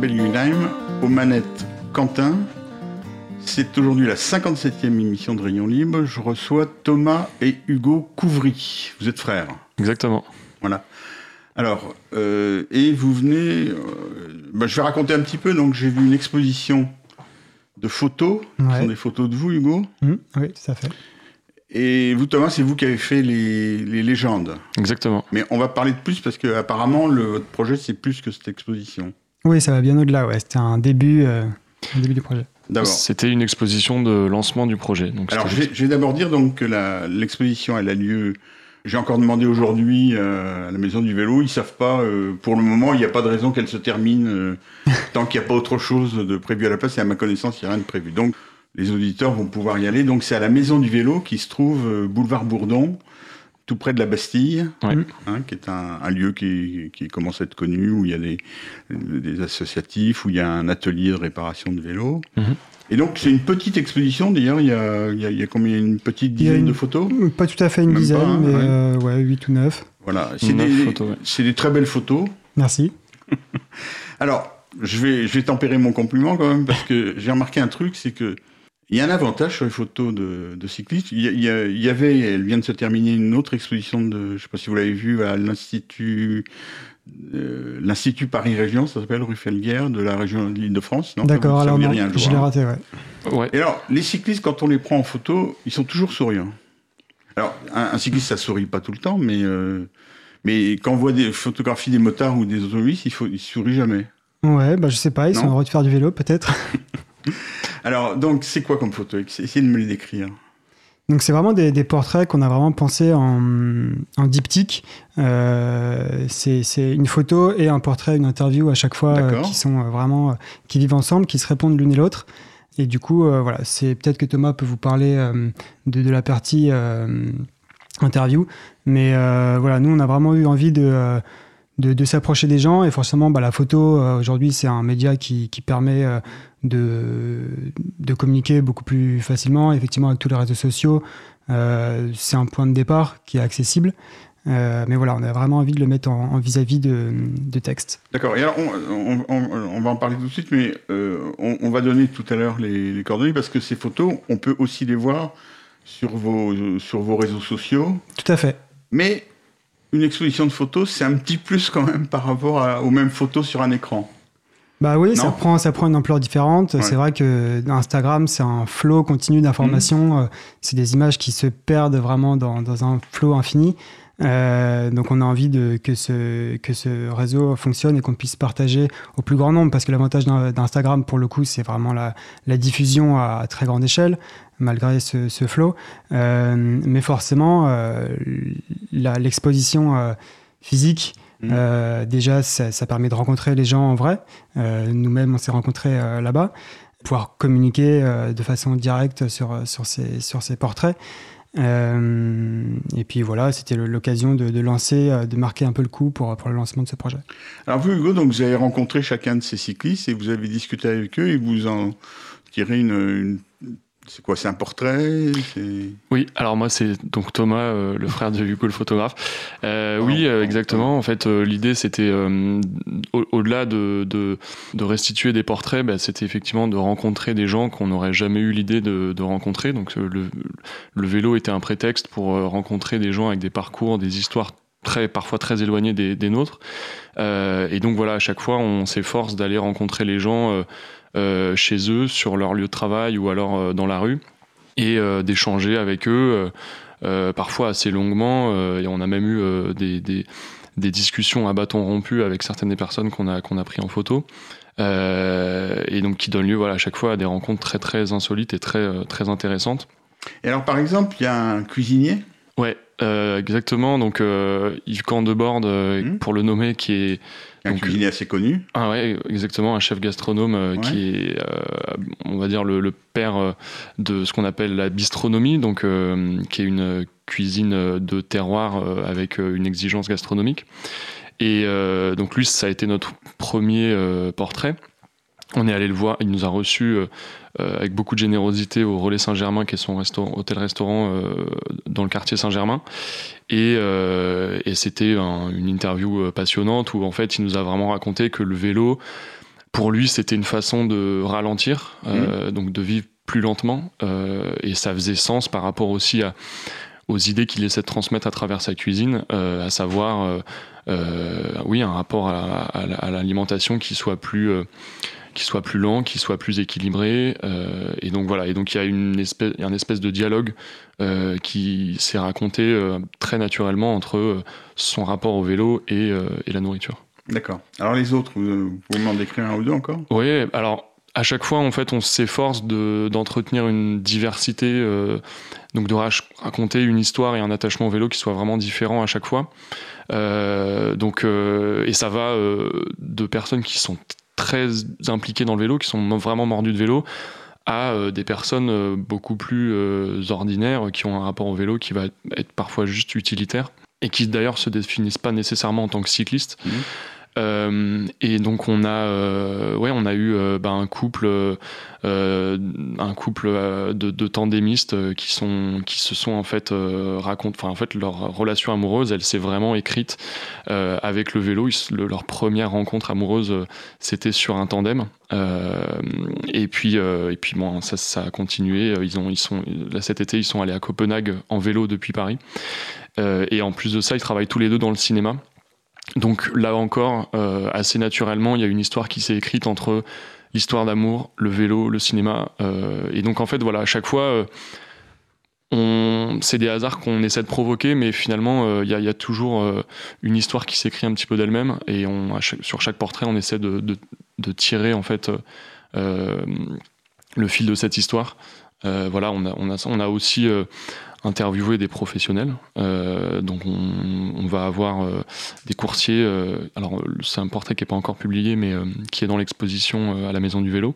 Guggenheim, aux manettes Quentin. C'est aujourd'hui la 57e émission de Rayon Libre. Je reçois Thomas et Hugo Couvry. Vous êtes frères. Exactement. Voilà. Alors, euh, et vous venez. euh, bah, je vais raconter un petit peu. Donc, j'ai vu une exposition de photos. Ce sont des photos de vous, Hugo. Hum, oui, tout à fait. Et vous, Thomas, c'est vous qui avez fait les, les légendes. Exactement. Mais on va parler de plus parce que apparemment le, votre projet c'est plus que cette exposition. Oui, ça va bien au-delà. Ouais. C'était un début, euh, un début du projet. C'était une exposition de lancement du projet. Donc Alors je vais, d'abord dire donc que l'exposition elle a lieu. J'ai encore demandé aujourd'hui euh, à la maison du vélo. Ils savent pas. euh, pour le moment, il n'y a pas de raison qu'elle se termine euh, tant qu'il n'y a pas autre chose de prévu à la place. Et à ma connaissance, il n'y a rien de prévu. Donc les auditeurs vont pouvoir y aller. Donc c'est à la maison du vélo qui se trouve euh, boulevard Bourdon, tout près de la Bastille. Ouais. hein, qui est un, un lieu qui, qui commence à être connu, où il y a des, des associatifs, où il y a un atelier de réparation de vélos. Mhm. Et donc, c'est une petite exposition, d'ailleurs, il y a, il y a- il y a combien Une petite dizaine une- de photos Pas tout à fait une Même dizaine, pas, hein, mais ouais. euh, ouais, 8 ou 9. Voilà, c'est des, photos, ouais. c'est des très belles photos. Merci. Alors, je vais, je vais tempérer mon compliment quand même, parce que j'ai remarqué un truc, c'est que il y a un avantage sur les photos de, de cyclistes. Il y, a- il y a- il y avait, elle vient de se terminer une autre exposition de, je sais pas si vous l'avez vu, à l'Institut, euh, l'Institut Paris Région, ça s'appelle rue Felguerre, de la région de l'Île-de-France. D'accord, alors non, rien, je l'ai hein. raté, ouais. Ouais. Et alors, les cyclistes, quand on les prend en photo, ils sont toujours souriants. Alors, un, un cycliste, ça sourit pas tout le temps, mais, euh, mais quand on voit des photographies des motards ou des automobilistes, il, faut, il sourit jamais. Ouais, bah je sais pas, ils Non? sont heureux de faire du vélo peut-être. Alors, donc, c'est quoi comme photo? Essayez de me les décrire. Donc c'est vraiment des, des portraits qu'on a vraiment pensé en, en diptyque. Euh, c'est une photo et un portrait, une interview à chaque fois euh, qui sont euh, vraiment euh, qui vivent ensemble, qui se répondent l'une et l'autre. Et du coup, voilà, c'est peut-être que Thomas peut vous parler de, de la partie interview, mais voilà, nous on a vraiment eu envie de de, de s'approcher des gens. Et forcément bah, la photo euh, aujourd'hui c'est un média qui, qui permet euh, de, de communiquer beaucoup plus facilement effectivement avec tous les réseaux sociaux. Euh, c'est un point de départ qui est accessible. Mais voilà on a vraiment envie de le mettre en vis-à-vis de, de texte. D'accord. Et alors, on, on- on- on va en parler tout de suite, mais on, on va donner tout à l'heure les, les coordonnées parce que ces photos, on peut aussi les voir sur vos, sur vos réseaux sociaux. tout à fait. Mais une exposition de photos, c'est un petit plus quand même par rapport à- aux mêmes photos sur un écran. Bah oui, ça prend, ça prend une ampleur différente. Ouais. C'est vrai que Instagram, c'est un flot continu d'informations. Mhm. Euh, C'est des images qui se perdent vraiment dans, dans un flot infini. Euh, donc on a envie de, que, ce, que ce réseau fonctionne et qu'on puisse partager au plus grand nombre parce que l'avantage d'In- d'Instagram pour le coup c'est vraiment la, la diffusion à, très grande échelle malgré ce, ce flot. Euh, mais forcément euh, l'exposition physique euh, déjà, ça, ça permet de rencontrer les gens en vrai. Nous-mêmes, on s'est rencontrés là-bas. Pouvoir communiquer de façon directe sur, sur, ces, sur ces portraits. Euh, et puis voilà, c'était l'occasion de, lancer, euh, de marquer un peu le coup pour, pour le lancement de ce projet. Alors vous, Hugo, donc vous avez rencontré chacun de ces cyclistes et vous avez discuté avec eux et vous en tirez une- c'est quoi C'est un portrait Oui, alors moi c'est donc Thomas, euh, le frère de Hugo le photographe. Euh, oui, euh, exactement. En fait, l'idée c'était au- au-delà de, de, de restituer des portraits, bah, c'était effectivement de rencontrer des gens qu'on n'aurait jamais eu l'idée de, de rencontrer. Donc le, le vélo était un prétexte pour rencontrer des gens avec des parcours, des histoires très parfois très éloignées des, des nôtres. Et donc voilà, à chaque fois, on s'efforce d'aller rencontrer les gens chez eux, sur leur lieu de travail ou alors euh, dans la rue, et euh, d'échanger avec eux, euh, euh, parfois assez longuement. euh, et on a même eu euh, des, des, des discussions à bâton rompu avec certaines des personnes qu'on a, qu'on a pris en photo. Euh, et donc qui donnent lieu voilà, à chaque fois à des rencontres très très insolites et très, euh, très intéressantes. Et alors, par exemple, il y a un cuisinier? Ouais, euh, exactement. Donc euh, Yves Candebord, euh, Mhm. pour le nommer, qui est Un Donc, cuisinier assez connu. Ah ouais, exactement, un chef gastronome euh, Ouais. qui est, euh, on va dire, le, le père euh, de ce qu'on appelle la bistronomie, donc qui est une cuisine de terroir avec une exigence gastronomique. Et donc lui, ça a été notre premier portrait. On est allé le voir, il nous a reçus avec beaucoup de générosité au Relais Saint-Germain, qui est son hôtel-restaurant dans le quartier Saint-Germain. Et, et c'était une interview passionnante où en fait il nous a vraiment raconté que le vélo, pour lui, c'était une façon de ralentir, mmh. donc de vivre plus lentement, et ça faisait sens par rapport aussi à aux idées qu'il essaie de transmettre à travers sa cuisine, euh, à savoir, euh, euh, oui, un rapport à, l'alimentation qui soit plus qui soit plus lent, qui soit plus équilibré. et donc voilà, et donc il y a une espèce, un espèce de dialogue qui s'est raconté très naturellement entre son rapport au vélo et, la nourriture. D'accord. Alors les autres, vous, pouvez m'en décrire un ou deux encore? Oui, alors à chaque fois, en fait, on s'efforce d'entretenir une diversité, euh, donc de raconter une histoire et un attachement au vélo qui soit vraiment différent à chaque fois. Euh, donc, euh, et ça va de personnes qui sont très impliquées dans le vélo, qui sont vraiment mordues de vélo, à des personnes beaucoup plus ordinaires qui ont un rapport au vélo qui va être parfois juste utilitaire et qui d'ailleurs se définissent pas nécessairement en tant que cyclistes. Mmh. Euh, et donc on a, euh, ouais, on a eu euh, bah, un couple, un couple de, de tandémistes qui se sont en fait racontent, enfin en fait leur relation amoureuse, elle s'est vraiment écrite avec le vélo. leur première rencontre amoureuse, c'était sur un tandem. et puis, et puis bon, ça, a continué. Ils ont, ils sont, cet été, ils sont allés à Copenhague en vélo depuis Paris. et en plus de ça, ils travaillent tous les deux dans le cinéma. Donc là encore, euh, assez naturellement, il y a une histoire qui s'est écrite entre l'histoire d'amour, le vélo, le cinéma. Euh, et donc en fait, voilà, à chaque fois, euh, c'est des hasards qu'on essaie de provoquer, mais finalement, il y, a toujours une histoire qui s'écrit un petit peu d'elle-même. Et on, sur chaque portrait, on essaie de, tirer en fait le fil de cette histoire. voilà, on a, on a, on a aussi interviewer des professionnels. Euh, donc on, va avoir euh, des coursiers. Euh, alors c'est un portrait qui n'est pas encore publié, mais qui est dans l'exposition à la Maison du Vélo.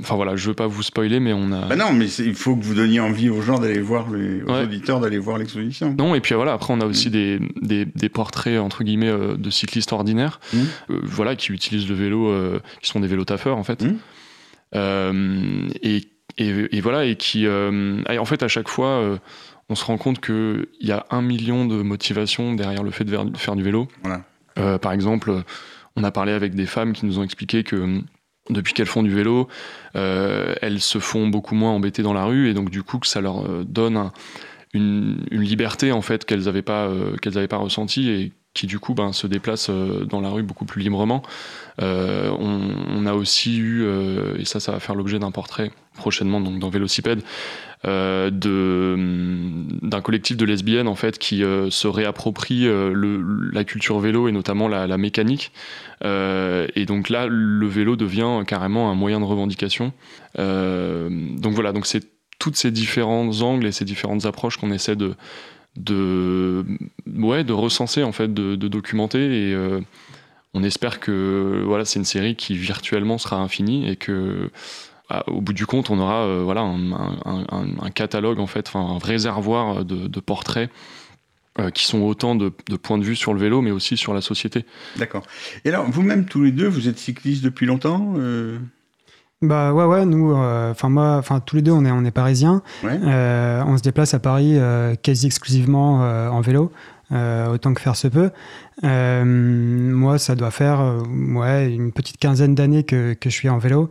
Enfin voilà, je veux pas vous spoiler, mais on a. Bah non, mais il faut que vous donniez envie aux gens d'aller voir, les, aux auditeurs d'aller voir l'exposition. Non, et puis voilà, après on a aussi des, des, des, portraits entre guillemets de cyclistes ordinaires, mmh. voilà, qui utilisent le vélo, qui sont des vélos taffeurs en fait, mmh. et et, voilà, et qui, euh, en fait, à chaque fois, euh, on se rend compte qu'il y a un million de motivations derrière le fait de faire du vélo. Euh, par exemple, on a parlé avec des femmes qui nous ont expliqué que depuis qu'elles font du vélo, elles se font beaucoup moins embêter dans la rue, et donc du coup, que ça leur donne une, liberté en fait qu'elles n'avaient pas, qu'elles n'avaient pas ressentie et qui du coup ben, se déplacent dans la rue beaucoup plus librement. on, a aussi eu, et ça, ça va faire l'objet d'un portrait prochainement dans Vélocipède euh, d'un collectif de lesbiennes en fait qui euh, se réapproprie euh, la culture vélo et notamment la, mécanique euh, et donc là le vélo devient carrément un moyen de revendication donc voilà donc c'est toutes ces différents angles et ces différentes approches qu'on essaie de de ouais de recenser en fait de, documenter et on espère que voilà c'est une série qui virtuellement sera infinie et que au bout du compte, on aura euh, voilà, un, catalogue, en fait, un réservoir de, portraits euh, qui sont autant de, points de vue sur le vélo, mais aussi sur la société. D'accord. Et alors, vous-même, tous les deux, vous êtes cyclistes depuis longtemps euh? Bah ouais, ouais, nous, enfin moi, enfin tous les deux, on est, on est parisiens. on se déplace à Paris quasi exclusivement en vélo. autant que faire se peut. moi, ça doit faire ouais, une petite quinzaine d'années que, que, je suis en vélo.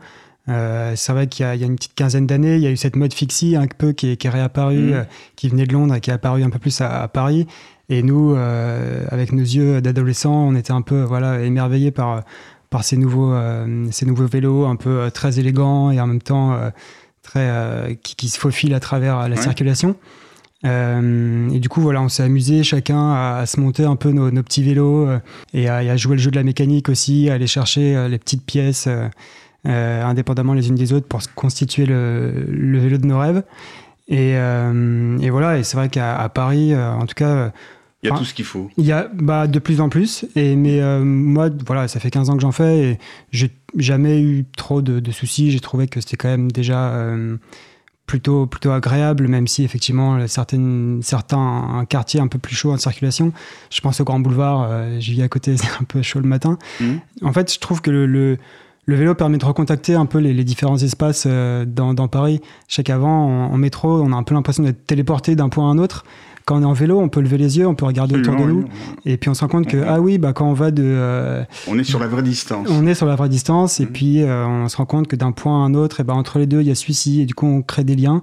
Euh, c'est vrai qu'il y, a une petite quinzaine d'années, il y a eu cette mode fixie un peu qui est, qui est réapparue, mm. euh, qui venait de Londres et qui est apparue un peu plus à, Paris. Et nous, euh, avec nos yeux d'adolescents, on était un peu voilà, émerveillés par, par ces, nouveaux, ces nouveaux vélos un peu très élégants et en même temps très, qui, se faufilent à travers la circulation. et du coup, voilà, on s'est amusé chacun à, se monter un peu nos, petits vélos et à, et à, jouer le jeu de la mécanique aussi, à aller chercher les petites pièces. Euh, indépendamment les unes des autres pour constituer le, vélo de nos rêves. Et, euh, et voilà, et c'est vrai qu'à Paris, euh, en tout cas, il y a tout ce qu'il faut. Il y a bah, de plus en plus. Et, mais moi, voilà, ça fait 15 ans que j'en fais et j'ai jamais eu trop de, soucis. J'ai trouvé que c'était quand même déjà plutôt, plutôt agréable, même si effectivement certaines, certains quartiers un peu plus chauds en circulation. Je pense au Grand Boulevard, j'y vis à côté, c'est un peu chaud le matin. Mmh. En fait, je trouve que le le vélo permet de recontacter un peu les, différents espaces dans, Paris. Chaque avant, en, métro, on a un peu l'impression d'être téléporté d'un point à un autre quand on est en vélo, on peut lever les yeux, on peut regarder autour de nous, et puis on se rend compte que ah oui, bah quand on va de, on est sur la vraie distance. On est sur la vraie distance, et mm. puis on se rend compte que d'un point à un autre, et ben entre les deux, il y a celui-ci, et du coup on crée des liens.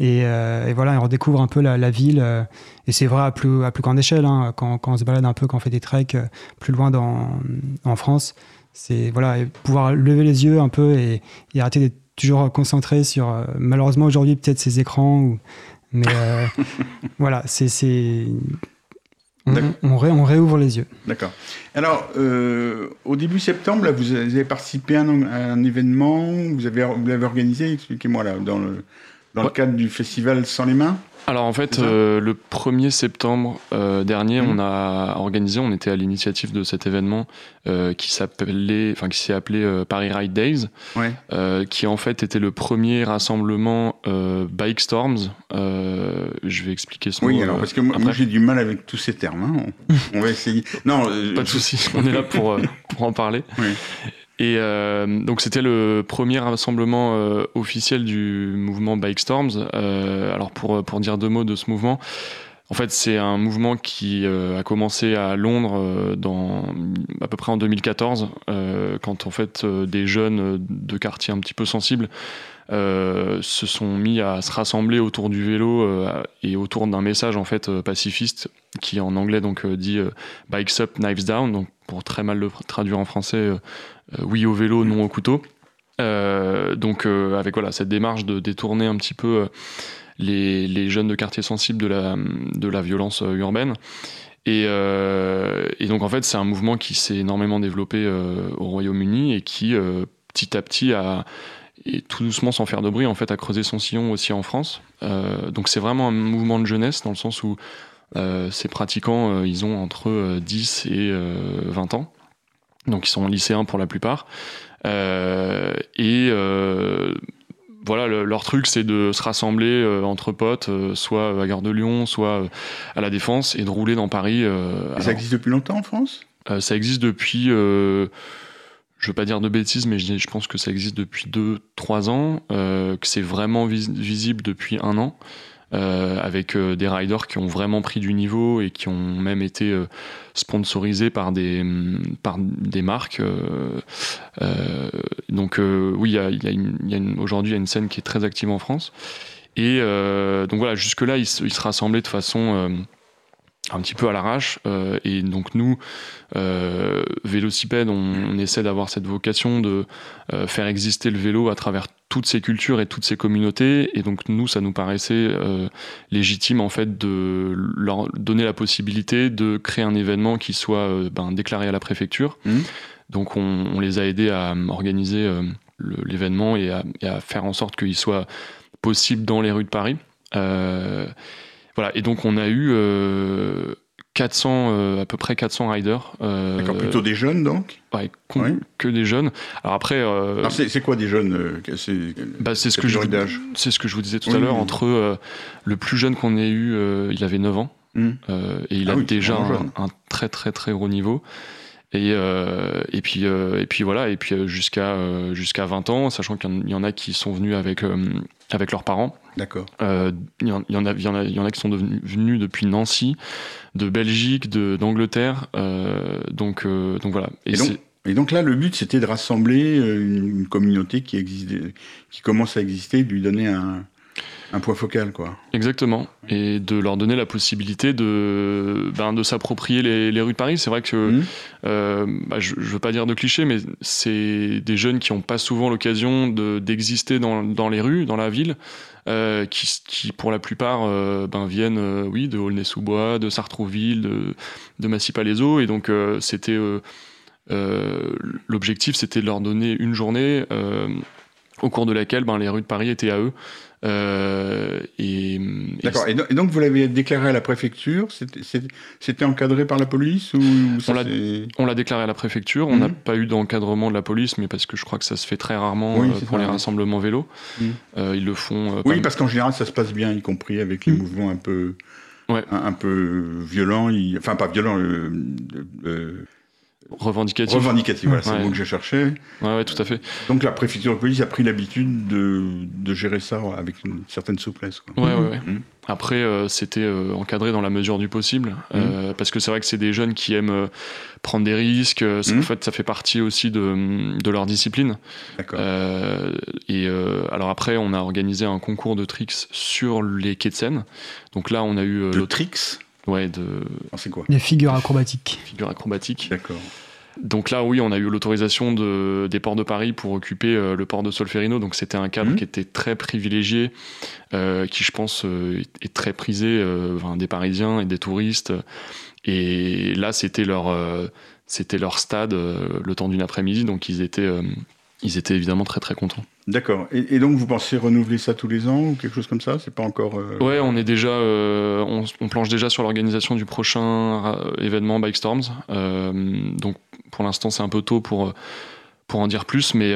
Euh, et, voilà, on redécouvre un peu la, ville. Euh, et c'est vrai à plus, à plus grande échelle, hein, quand, quand, on se balade un peu, quand on fait des treks euh, plus loin dans, en France. C'est voilà, pouvoir lever les yeux un peu et, arrêter d'être toujours concentré sur, malheureusement aujourd'hui, peut-être ces écrans. Ou, mais voilà, c'est. On, on, réouvre les yeux. D'accord. Alors, au début septembre, là, vous avez participé à un, à un événement, vous avez, vous l'avez organisé, expliquez-moi là, dans le, dans le cadre du festival Sans les mains? Alors en fait, euh, le 1er septembre euh, dernier, mhm. on a organisé, on était à l'initiative de cet événement euh, qui s'appelait, enfin qui s'est appelé Paris Ride Days, qui en fait était le premier rassemblement Bike Storms. je vais expliquer ce mot. Oui, alors parce que moi, j'ai du mal avec tous ces termes. Hein. On, va essayer. Non, pas de souci. On est là pour pour en parler. Oui. Et euh, donc c'était le premier rassemblement euh, officiel du mouvement Bike Storms. Euh, alors pour, pour dire deux mots de ce mouvement, en fait c'est un mouvement qui a commencé à Londres à peu près en 2014, quand en fait des jeunes de quartiers un petit peu sensibles se sont mis à se rassembler autour du vélo et autour d'un message en fait pacifiste qui en anglais donc dit Bikes up, knives down, donc pour très mal le traduire en français oui au vélo, non au couteau. Euh, donc euh, avec voilà cette démarche de détourner un petit peu les, jeunes de quartier sensibles de la, de la violence urbaine. Et, donc en fait c'est un mouvement qui s'est énormément développé au Royaume-Uni et qui petit à petit a et tout doucement sans faire de bruit en fait a creusé son sillon aussi en France. donc c'est vraiment un mouvement de jeunesse dans le sens où ces pratiquants ils ont entre 10 et 20 ans donc ils sont lycéens pour la plupart. Euh, et euh, voilà, leur truc, c'est de se rassembler euh, entre potes, soit à Gare de Lyon, soit à la Défense, et de rouler dans Paris. ça existe depuis longtemps en France? Ça existe depuis, je veux pas dire de bêtises, mais je, je pense que ça existe depuis 2-3 ans, que c'est vraiment visible depuis un an. Euh, avec euh, des riders qui ont vraiment pris du niveau et qui ont même été euh, sponsorisés par des, mm, par des marques. donc oui, aujourd'hui il y a une scène qui est très active en France. Et donc voilà, jusque-là, ils, se rassemblaient de façon un petit peu à l'arrache. et donc nous, euh, Vélocipède, on, essaie d'avoir cette vocation de faire exister le vélo à travers toutes ces cultures et toutes ces communautés. Et donc nous, ça nous paraissait euh, légitime en fait de leur donner la possibilité de créer un événement qui soit euh, ben, déclaré à la préfecture. Mmh. Donc on, les a aidés à organiser euh, l'événement et, et, à faire en sorte qu'il soit possible dans les rues de Paris. Voilà. Et donc on a eu 400, euh, à peu près 400 riders. Euh, D'accord, plutôt des jeunes donc ouais, que des jeunes. Alors après. Euh, c'est quoi des jeunes C'est bah, ce, que je, c'est ce que je vous disais tout à l'heure. Entre le plus jeune qu'on ait eu, il avait 9 ans. Hmm. et il ah a déjà un, très très très gros niveau. Et, et, puis, et puis voilà, et puis jusqu'à jusqu'à 20 ans, sachant qu'il y en a qui sont venus avec, avec leurs parents. D'accord. Il y, en a, y, en a, y en a qui sont venus depuis Nancy de Belgique, d'Angleterre. Euh, donc, euh, donc voilà. Et, et, donc, là, le but, c'était de rassembler euh, une, communauté qui, existe, qui commence à exister, de lui donner un, un point focal, quoi. Exactement. Et de leur donner la possibilité de, ben, de s'approprier les, les, rues de Paris. C'est vrai que, mmh. euh, bah, je ne veux pas dire de cliché, mais c'est des jeunes qui n'ont pas souvent l'occasion d'exister dans, dans, les rues, dans la ville. Euh, qui, qui, pour la plupart euh, ben, viennent oui, de Aulnay-sous-Bois, de Sartrouville, de, de Massy-Palaiseau. Et donc, c'était l'objectif, c'était de leur donner une journée au cours de laquelle ben, les rues de Paris étaient à eux. Euh, et, D'accord. Et, donc vous l'avez déclaré à la préfecture C'était encadré par la police ou On l'a déclaré à la préfecture. On n'a mhm. pas eu d'encadrement de la police, mais parce que je crois que ça se fait très rarement euh, pour les rassemblements vélo. Mhm. Euh, ils le font. oui, parce qu'en général ça se passe bien, y compris avec les mhm. mouvements un peu, un, peu violents. Enfin pas violents revendicatif. Revendicatif, voilà, c'est Ouais. le mot que je cherchais. Ouais, ouais, tout à fait. Donc la préfecture de police a pris l'habitude de, de gérer ça avec une certaine souplesse. Quoi. Ouais, ouais, ouais. Mhm. Après, euh, c'était euh, encadré dans la mesure du possible, euh, parce que c'est vrai que c'est des jeunes qui aiment prendre des risques. En fait, ça fait partie aussi de, de leur discipline. D'accord. Et alors après, on a organisé un concours de tricks sur les quais de Seine. Donc là, on a eu le tricks, ouais, de c'est quoi Les figures acrobatiques. figure acrobatique. D'accord. Donc là, oui, on a eu l'autorisation de, des ports de Paris pour occuper euh, le port de Solferino. Donc c'était un cadre Mhm. qui était très privilégié, euh, qui je pense euh, est- très prisé euh, enfin, des Parisiens et des touristes. Et là, c'était leur, euh, c'était leur stade euh, le temps d'une après-midi. Donc ils étaient, euh, ils étaient évidemment très très contents. D'accord. Et, et donc vous pensez renouveler ça tous les ans ou quelque chose comme ça? C'est pas encore. euh, Ouais, on est déjà, euh, on, on planche déjà sur l'organisation du prochain euh, événement Bike Storms. Euh, donc pour l'instant, c'est un peu tôt pour pour en dire plus, mais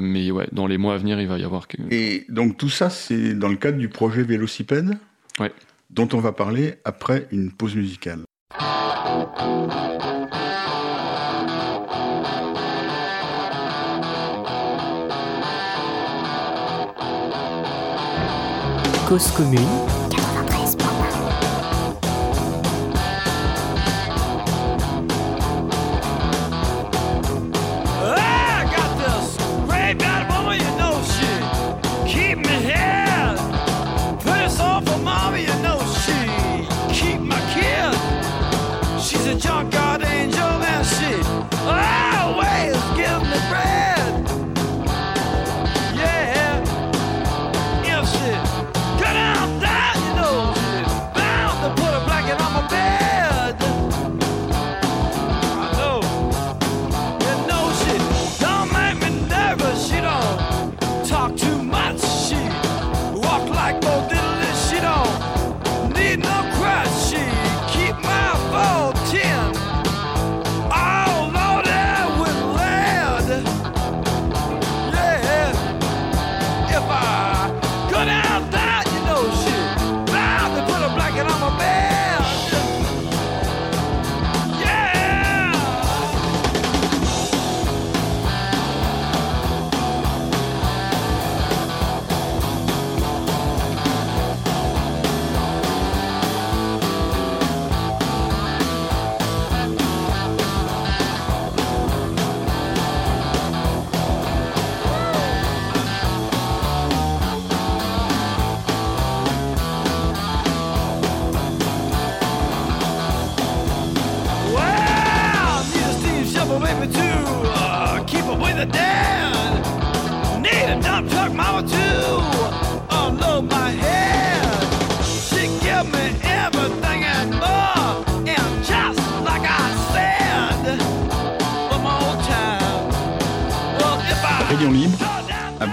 mais ouais, dans les mois à venir, il va y avoir. Et donc tout ça, c'est dans le cadre du projet Vélocipède, Ouais. dont on va parler après une pause musicale. Cause commune.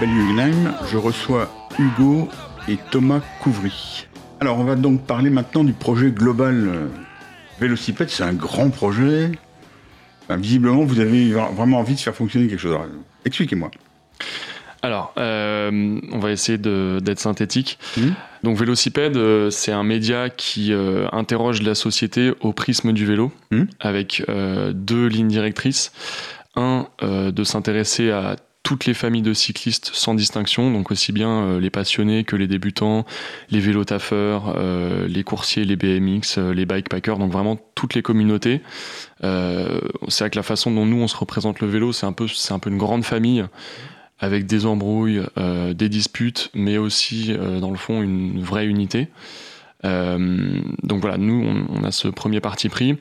Belle-Guggenheim, je reçois Hugo et Thomas Couvry. Alors, on va donc parler maintenant du projet global euh, Vélocipède. C'est un grand projet. Enfin, visiblement, vous avez vraiment envie de faire fonctionner quelque chose. Expliquez-moi. Alors, euh, on va essayer d'être synthétique. Mhm. Donc, Vélocipède, euh, c'est un média qui euh, interroge la société au prisme du vélo, Mhm. avec deux lignes directrices. Un, de s'intéresser à toutes les familles de cyclistes sans distinction, donc aussi bien euh, les passionnés que les débutants, les vélotaffeurs, euh, les coursiers, les BMX, euh, les bikepackers, donc vraiment toutes les communautés. Euh, c'est avec la façon dont nous on se représente le vélo, c'est un peu, une grande famille avec des embrouilles, euh, des disputes, mais aussi dans le fond une vraie unité. Donc voilà, nous on a ce premier parti pris.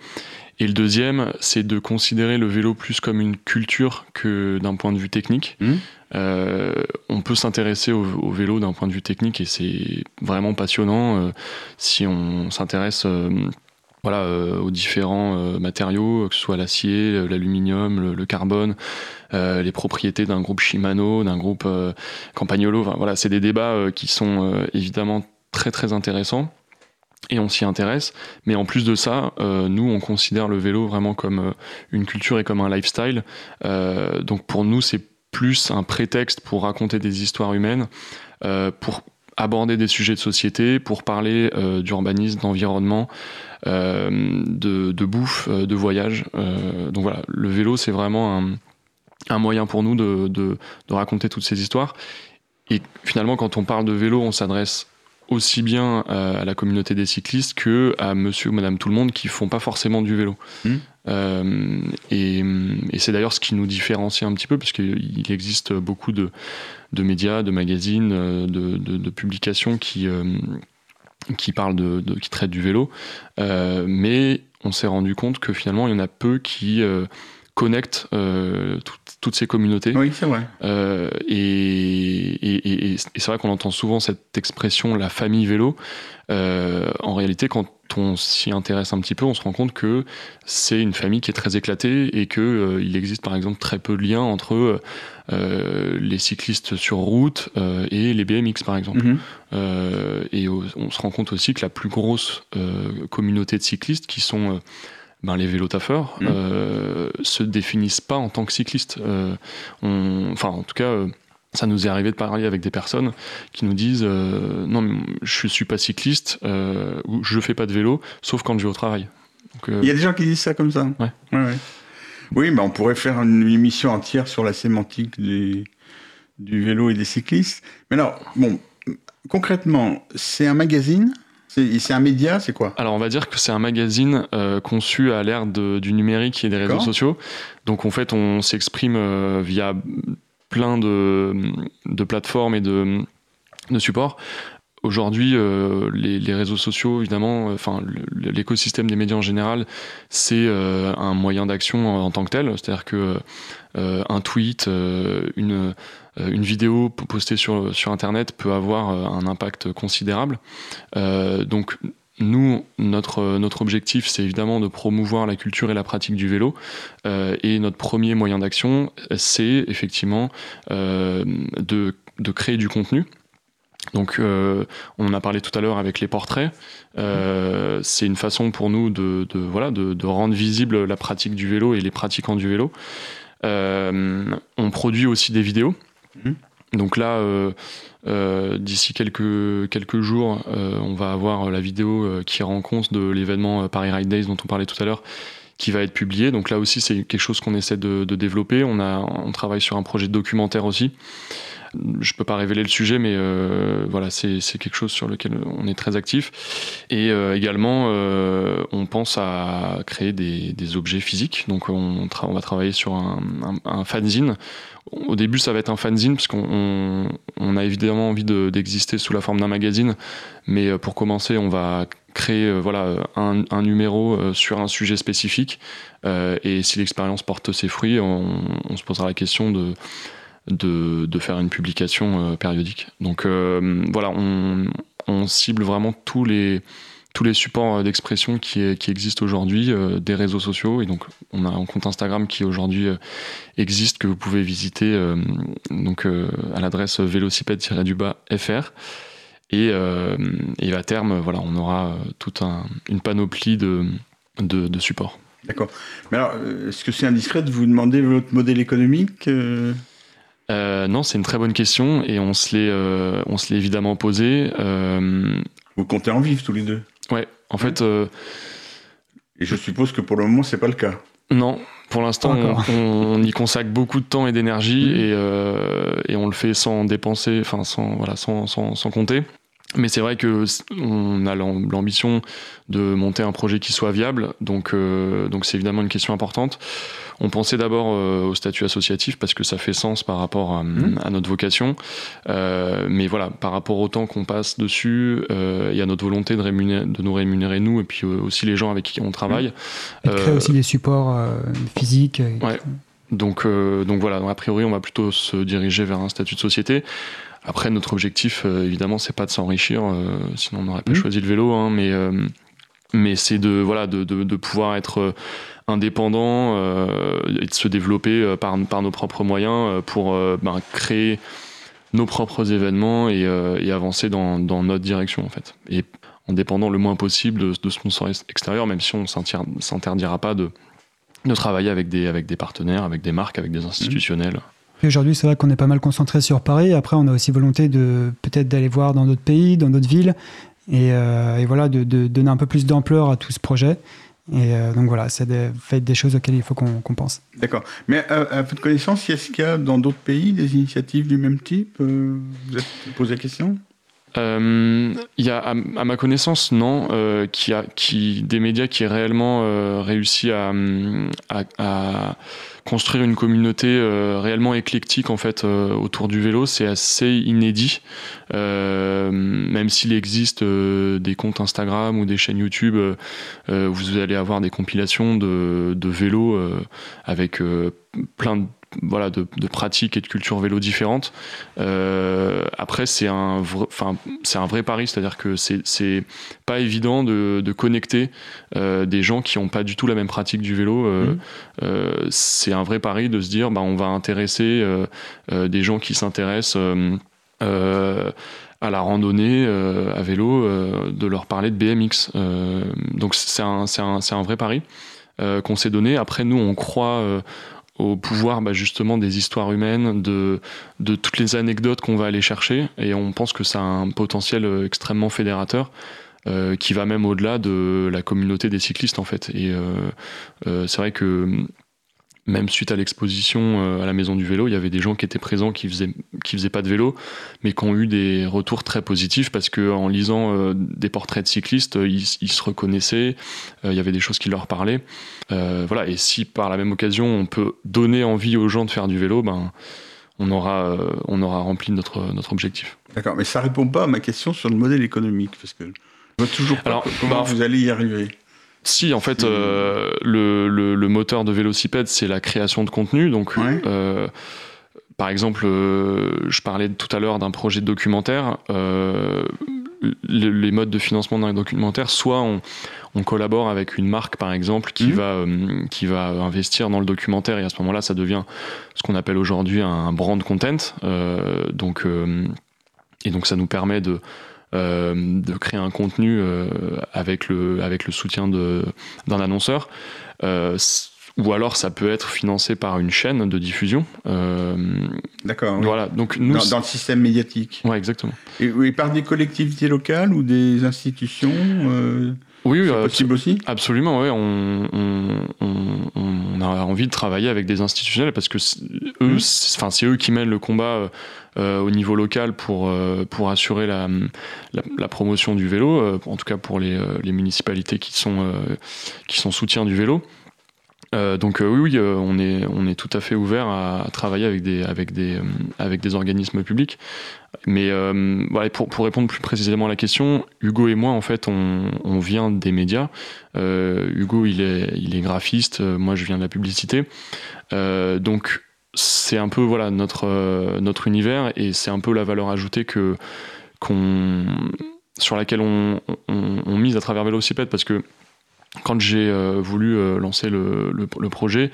Et le deuxième, c'est de considérer le vélo plus comme une culture que d'un point de vue technique. Mhm. Euh, on peut s'intéresser au, au vélo d'un point de vue technique et c'est vraiment passionnant euh, si on s'intéresse euh, voilà, euh, aux différents euh, matériaux, que ce soit l'acier, l'aluminium, le, le carbone, euh, les propriétés d'un groupe Shimano, d'un groupe Campagnolo. Enfin, voilà, c'est des débats qui sont évidemment très très intéressants et on s'y intéresse. Mais en plus de ça, euh, nous, on considère le vélo vraiment comme euh, une culture et comme un lifestyle. Euh, donc pour nous, c'est plus un prétexte pour raconter des histoires humaines, pour aborder des sujets de société, pour parler d'urbanisme, d'environnement, de, bouffe, de voyage. Donc voilà, le vélo, c'est vraiment un, moyen pour nous de raconter toutes ces histoires. Et finalement, quand on parle de vélo, on s'adresse aussi bien euh, à la communauté des cyclistes que à monsieur ou madame tout le monde qui font pas forcément du vélo. Mhm. Euh, et et c'est d'ailleurs ce qui nous différencie un petit peu, parce qu'il existe beaucoup de, de médias, de magazines, euh, de, de, de publications qui, euh, qui parlent de, de- qui traitent du vélo. Euh, mais on s'est rendu compte que finalement, il y en a peu qui connectent euh, toutes- toutes ces communautés. Oui, c'est vrai. Euh, et et- et- et c'est vrai qu'on entend souvent cette expression la famille vélo. Euh, en réalité, quand on s'y intéresse un petit peu, on se rend compte que c'est une famille qui est très éclatée et que il existe par exemple très peu de liens entre les cyclistes sur route et les BMX par exemple. Mhm. Et on se rend compte aussi que la plus grosse communauté de cyclistes, qui sont ben, les vélotaffeurs, Mhm. euh, se définissent pas en tant que cyclistes. Euh, Enfin, en tout cas, euh, ça nous est arrivé de parler avec des personnes qui nous disent euh, non, mais je suis pas cycliste euh, ou je fais pas de vélo, sauf quand je vais au travail. Donc, euh, Il y a des gens qui disent ça comme ça. Ouais. ouais. Oui, bah on pourrait faire une émission entière sur la sémantique des- du vélo et des cyclistes. Mais alors, bon, concrètement, c'est un magazine C'est un média C'est quoi? Alors on va dire que c'est un magazine euh, conçu à l'ère du numérique et des réseaux sociaux. Donc en fait on s'exprime euh, via plein de, de plateformes et de, de supports. Aujourd'hui, euh, les, les réseaux sociaux, évidemment, enfin l'écosystème des médias en général, c'est un moyen d'action en, en tant que tel. C'est-à-dire que un tweet, une, une vidéo postée sur, sur Internet peut avoir euh, un impact considérable. Euh, donc nous, notre, notre objectif, c'est évidemment de promouvoir la culture et la pratique du vélo. Euh, et notre premier moyen d'action, c'est effectivement euh, de, de créer du contenu. Donc, euh, on en a parlé tout à l'heure avec les portraits. Euh, c'est une façon pour nous de, de, voilà, de, de rendre visible la pratique du vélo et les pratiquants du vélo. Euh, on produit aussi des vidéos. Mhm. Donc là, euh, euh, d'ici quelques, jours, euh, on va avoir la vidéo qui rend compte de l'événement Paris Ride Days dont on parlait tout à l'heure, qui va être publié. Donc là aussi, c'est quelque chose qu'on essaie de, développer. On, travaille sur un projet documentaire aussi. Je peux pas révéler le sujet, mais euh, voilà, c'est quelque chose sur lequel on est très actif. Et euh, également, euh, on pense à créer des, objets physiques. Donc on, va travailler sur un, fanzine. Au début, ça va être un fanzine parce qu'on on, on a évidemment envie de- d'exister sous la forme d'un magazine, mais pour commencer, on va créer voilà un, numéro sur un sujet spécifique. Et si l'expérience porte ses fruits, on se posera la question de de, de faire une publication euh, périodique. Donc euh, voilà, on, on cible vraiment tous les tous les supports euh, d'expression qui, qui existent aujourd'hui, des réseaux sociaux. Et donc, on a un compte Instagram qui aujourd'hui existe, que vous pouvez visiter donc, à l'adresse vélocipède-du-bas FR. Et, et à terme, voilà, on aura toute un, une panoplie de, de, supports. D'accord. Mais alors, est-ce que c'est indiscret de vous demander votre modèle économique euh non, c'est une très bonne question et on se l'est, euh, on se l'est évidemment posé. Euh, Vous comptez en vivre tous les deux? Ouais, en fait, euh, Et je suppose que pour le moment, c'est pas le cas. non. Pour l'instant, on, on y consacre beaucoup de temps et d'énergie Mhm. et, euh, et on le fait sans dépenser, enfin sans voilà, sans, sans, sans compter. Mais c'est vrai que on a l'am- l'ambition de monter un projet qui soit viable, donc euh, donc c'est évidemment une question importante. On pensait d'abord euh, au statut associatif parce que ça fait sens par rapport à, à notre vocation, Euh, mais voilà, par rapport au temps qu'on passe dessus et à notre volonté de, rémunérer- de nous rémunérer nous et puis aussi les gens avec qui on travaille. Et de créer aussi des supports physiques. et- Ouais. Donc, euh, donc voilà, a priori, on va plutôt se diriger vers un statut de société. Après, notre objectif, euh, évidemment, c'est pas de s'enrichir, euh, sinon on n'aurait pas Mhm. choisi le vélo, hein, mais, euh, mais c'est de, voilà, de, de, de pouvoir être indépendant et de se développer par, par nos propres moyens pour ben, créer nos propres événements et, euh, et avancer dans, dans notre direction, en fait. Et en dépendant le moins possible de, de sponsors ex- extérieurs, même si on s'intir- s'interdira pas de, de travailler avec des, avec des partenaires, avec des marques, avec des institutionnels. Aujourd'hui, c'est vrai qu'on est pas mal concentré sur Paris. Après, on a aussi volonté de peut-être d'aller voir dans d'autres pays, dans d'autres villes, et, euh, et voilà, de, de donner un peu plus d'ampleur à tout ce projet. Et euh, donc voilà, c'est des, fait des choses auxquelles il faut qu'on qu'on pense. D'accord. Mais à, à votre connaissance, est-ce qu'il y a dans d'autres pays des initiatives du même type Euh, Vous êtes posé la question? Euh, Il y a, à, à ma connaissance, non, euh, qui a, qui, des médias qui aient réellement euh, réussi à, à, à construire une communauté euh, réellement éclectique en fait euh, autour du vélo, c'est assez inédit. Euh, même s'il existe des comptes Instagram ou des chaînes YouTube, vous allez avoir des compilations de, de vélos avec plein de voilà, de, de pratiques et de cultures vélo différentes. Euh, après, c'est un, vrai- enfin, c'est un vrai pari, c'est-à-dire que c'est, c'est pas évident de, de connecter euh, des gens qui n'ont pas du tout la même pratique du vélo. Euh, Mhm. c'est un vrai pari de se dire, bah, on va intéresser des gens qui s'intéressent. à la randonnée à vélo, de leur parler de BMX. Donc c'est un, un, un vrai pari euh, qu'on s'est donné. Après, nous, on croit euh, au pouvoir bah, justement des histoires humaines, de, de toutes les anecdotes qu'on va aller chercher, et on pense que ça a un potentiel euh, extrêmement fédérateur. euh, qui va même au-delà de la communauté des cyclistes en fait. Et euh, c'est vrai que même suite à l'exposition euh, à la Maison du Vélo, il y avait des gens qui étaient présents qui faisaient qui faisaient pas de vélo, mais qui ont eu des retours très positifs parce que en lisant euh, des portraits de cyclistes, euh, ils, ils se reconnaissaient, il y avait des choses qui leur parlaient. Euh, voilà. Et si par la même occasion on peut donner envie aux gens de faire du vélo, ben on aura on aura rempli notre notre objectif. D'accord, mais ça répond pas à ma question sur le modèle économique, parce que je vois toujours pas Alors, comment bah, vous allez y arriver. Si, en fait, Hmm. euh, le, le, le moteur de Vélocipède, c'est la création de contenu. Donc, Ouais. euh, par exemple, euh, je parlais tout à l'heure d'un projet de documentaire. le- les modes de financement d'un documentaire, soit on, on collabore avec une marque, par exemple, qui, Mhm. va, qui va investir dans le documentaire, et à ce moment-là, ça devient ce qu'on appelle aujourd'hui un brand content. Donc, et donc, ça nous permet de, de créer un contenu euh, avec, le, avec le soutien d'un annonceur. Euh, ou alors ça peut être financé par une chaîne de diffusion. Euh, D'accord. oui. Voilà, donc nous. Dans, dans le système médiatique. Ouais, exactement. Et, et par des collectivités locales ou des institutions euh, Oui, oui, C'est euh, possible aussi absolument, ouais. On, on, on- on a envie de travailler avec des institutionnels parce que c'est- eux, c'est- enfin, c'est eux qui mènent le combat euh, euh, au niveau local pour, euh, pour assurer la, la, la promotion du vélo, en tout cas pour les, les municipalités qui sont, qui sont soutiens du vélo. Euh, donc euh, oui, oui euh, on, est, on est tout à fait ouvert à, travailler avec des, avec, des, avec des organismes publics. Mais pour, pour répondre plus précisément à la question, Hugo et moi, en fait, on, on vient des médias. Hugo, il est, il est graphiste, moi, je viens de la publicité. Donc, c'est un peu voilà notre, notre univers et c'est un peu la valeur ajoutée que, qu'on, sur laquelle on, on, on mise à travers Vélocipède parce que quand j'ai euh, voulu euh, lancer le, le, le projet,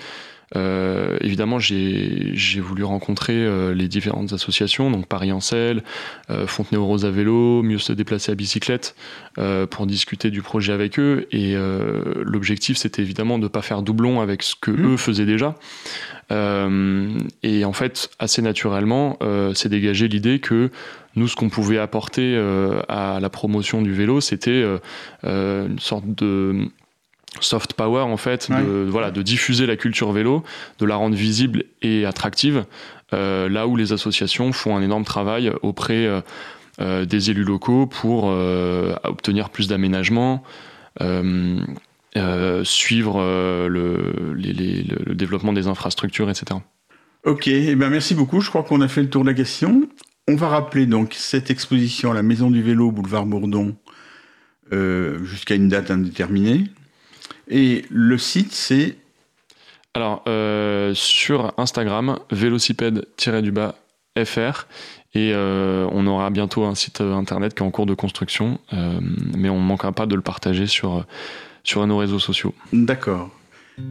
euh, évidemment, j'ai voulu rencontrer euh, les différentes associations, donc Paris en selle, euh, Fontenay-aux-Roses à vélo, Mieux se déplacer à bicyclette, pour discuter du projet avec eux. Et l'objectif, c'était évidemment de ne pas faire doublon avec ce que Mhm. eux faisaient déjà. Et en fait, assez naturellement, euh, c'est dégagé l'idée que nous, ce qu'on pouvait apporter à la promotion du vélo, c'était une sorte de soft power en fait, Ouais. de, voilà, de diffuser la culture vélo, de la rendre visible et attractive, euh, là où les associations font un énorme travail auprès euh, euh, des élus locaux pour euh, obtenir plus d'aménagement, euh, suivre le, les- les- le- le développement des infrastructures, etc. Ok, eh ben merci beaucoup. Je crois qu'on a fait le tour de la question. On va rappeler donc cette exposition à la Maison du Vélo, boulevard Bourdon, jusqu'à une date indéterminée. Et le site, c'est Alors, euh, sur Instagram, vélocipède-du-bas FR. Et euh, on aura bientôt un site euh, internet qui est en cours de construction, euh, mais on ne manquera pas de le partager sur, sur nos réseaux sociaux. D'accord.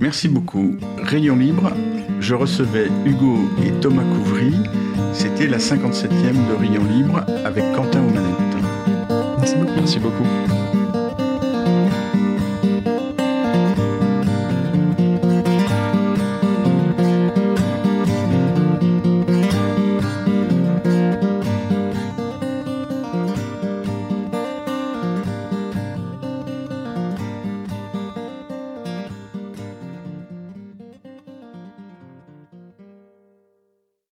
Merci beaucoup. Rayon Libre, je recevais Hugo et Thomas Couvry. C'était la 57e de Rayon Libre avec Quentin aux manettes. Merci beaucoup. Merci beaucoup.